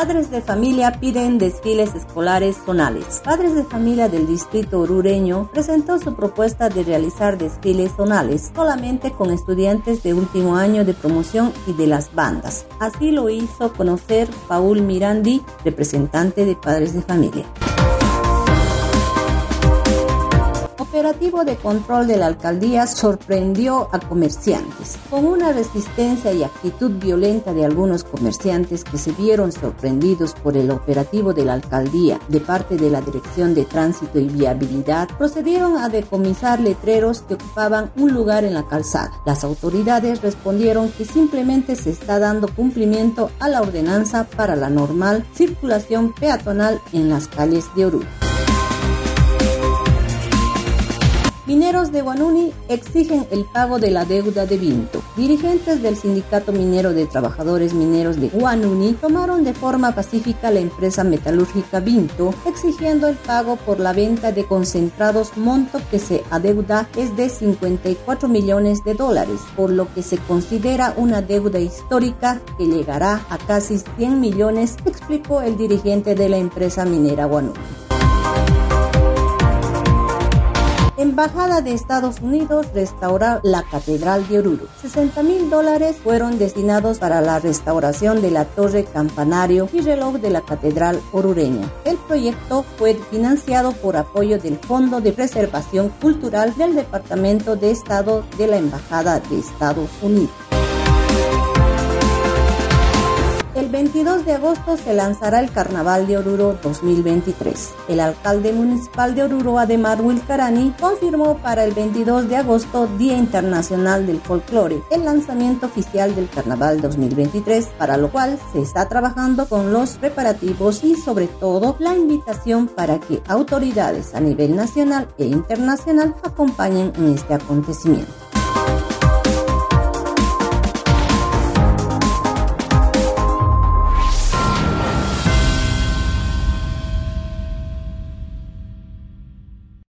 Padres de familia piden desfiles escolares zonales. Padres de familia del distrito orureño presentó su propuesta de realizar desfiles zonales solamente con estudiantes de último año de promoción y de las bandas. Así lo hizo conocer Paul Mirandi, representante de Padres de Familia. Operativo de control de la alcaldía sorprendió a comerciantes. Con una resistencia y actitud violenta de algunos comerciantes que se vieron sorprendidos por el operativo de la alcaldía de parte de la Dirección de Tránsito y Viabilidad, procedieron a decomisar letreros que ocupaban un lugar en la calzada. Las autoridades respondieron que simplemente se está dando cumplimiento a la ordenanza para la normal circulación peatonal en las calles de Oruro. Mineros de Guanuni exigen el pago de la deuda de Vinto. Dirigentes del Sindicato Minero de Trabajadores Mineros de Guanuni tomaron de forma pacífica la empresa metalúrgica Vinto, exigiendo el pago por la venta de concentrados, monto que se adeuda es de 54 millones de dólares, por lo que se considera una deuda histórica que llegará a casi 100 millones, explicó el dirigente de la empresa minera Guanuni. Embajada de Estados Unidos restaura la Catedral de Oruro. 60 mil dólares fueron destinados para la restauración de la torre campanario y reloj de la Catedral orureña. El proyecto fue financiado por apoyo del Fondo de Preservación Cultural del Departamento de Estado de la Embajada de Estados Unidos. 22 de agosto se lanzará el Carnaval de Oruro 2023. El alcalde municipal de Oruro, Ademar Wilcarani, confirmó para el 22 de agosto, Día Internacional del Folclore, el lanzamiento oficial del Carnaval 2023, para lo cual se está trabajando con los preparativos y sobre todo la invitación para que autoridades a nivel nacional e internacional acompañen en este acontecimiento.